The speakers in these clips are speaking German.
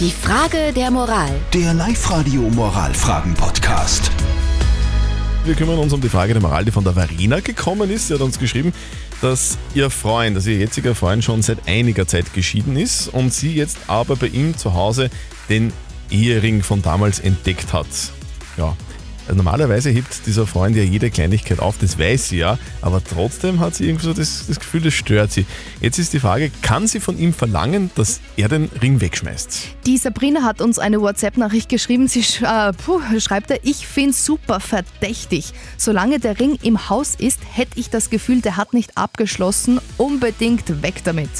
Die Frage der Moral. Der Live-Radio Moralfragen-Podcast. Wir kümmern uns um die Frage der Moral, die von der Verena gekommen ist. Sie hat uns geschrieben, dass ihr Freund, also ihr jetziger Freund, schon seit einiger Zeit geschieden ist und sie jetzt aber bei ihm zu Hause den Ehering von damals entdeckt hat. Ja. Also normalerweise hebt dieser Freund ja jede Kleinigkeit auf, das weiß sie ja, aber trotzdem hat sie irgendwie so das, das Gefühl, das stört sie. Jetzt ist die Frage, kann sie von ihm verlangen, dass er den Ring wegschmeißt? Die Sabrina hat uns eine WhatsApp-Nachricht geschrieben. Sie sch äh, puh, schreibt da, ich finde super verdächtig. Solange der Ring im Haus ist, hätte ich das Gefühl, der hat nicht abgeschlossen. Unbedingt weg damit.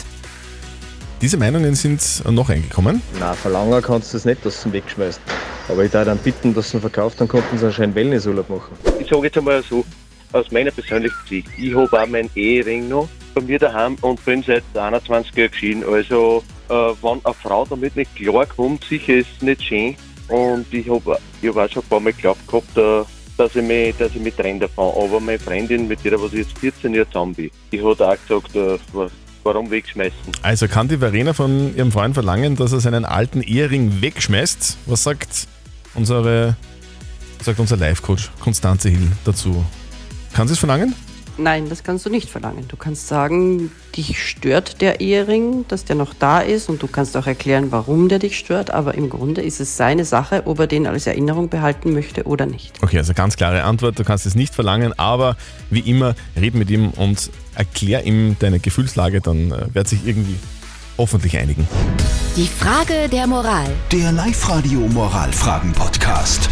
Diese Meinungen sind noch eingekommen. Nein, verlangen kannst du es nicht, dass du ihn wegschmeißt. Aber ich darf dann bitten, dass sie ihn verkauft, dann konnten sie einen schönen Wellnessurlaub machen. Ich sage jetzt einmal so, aus meiner persönlichen Sicht, ich habe auch meinen Ehering noch bei mir daheim und bin seit 21 Jahren geschieden. Also, äh, wenn eine Frau damit nicht klarkommt, sicher ist es nicht schön. Und ich habe ich hab auch schon ein paar Mal geglaubt gehabt, äh, dass ich mich, dass ich mich trenne davon. Aber meine Freundin, mit der was ich jetzt 14 Jahre zusammen bin, die hat auch gesagt, äh, warum wegschmeißen. Also kann die Verena von ihrem Freund verlangen, dass er seinen alten Ehering wegschmeißt? Was sagt unsere, sagt unser Life-Coach Konstanze Hill dazu? Kann sie es verlangen? Nein, das kannst du nicht verlangen. Du kannst sagen, dich stört der Ehering, dass der noch da ist und du kannst auch erklären, warum der dich stört, aber im Grunde ist es seine Sache, ob er den als Erinnerung behalten möchte oder nicht. Okay, also ganz klare Antwort, du kannst es nicht verlangen, aber wie immer, red mit ihm und erklär ihm deine Gefühlslage, dann äh, wird sich irgendwie hoffentlich einigen. Die Frage der Moral. Der Live-Radio Moralfragen-Podcast.